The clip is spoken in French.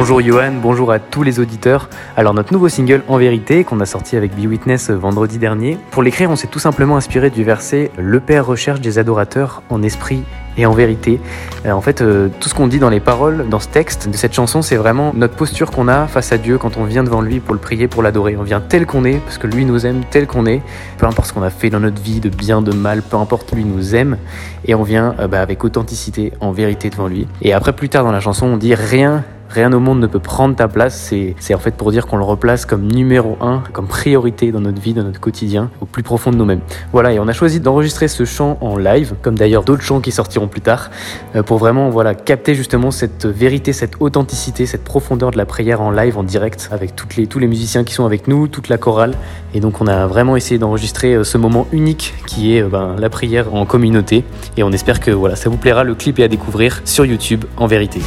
Bonjour Johan, bonjour à tous les auditeurs. Alors notre nouveau single En vérité qu'on a sorti avec Be Witness vendredi dernier, pour l'écrire on s'est tout simplement inspiré du verset Le Père recherche des adorateurs en esprit et en vérité. Euh, en fait, euh, tout ce qu'on dit dans les paroles, dans ce texte de cette chanson, c'est vraiment notre posture qu'on a face à Dieu quand on vient devant lui pour le prier, pour l'adorer. On vient tel qu'on est, parce que lui nous aime tel qu'on est, peu importe ce qu'on a fait dans notre vie, de bien, de mal, peu importe, lui nous aime, et on vient euh, bah, avec authenticité, en vérité devant lui. Et après, plus tard dans la chanson, on dit rien Rien au monde ne peut prendre ta place. C'est en fait pour dire qu'on le replace comme numéro un, comme priorité dans notre vie, dans notre quotidien, au plus profond de nous-mêmes. Voilà, et on a choisi d'enregistrer ce chant en live, comme d'ailleurs d'autres chants qui sortiront plus tard, euh, pour vraiment voilà capter justement cette vérité, cette authenticité, cette profondeur de la prière en live, en direct, avec les, tous les musiciens qui sont avec nous, toute la chorale. Et donc on a vraiment essayé d'enregistrer euh, ce moment unique qui est euh, ben, la prière en communauté. Et on espère que voilà, ça vous plaira. Le clip est à découvrir sur YouTube en vérité.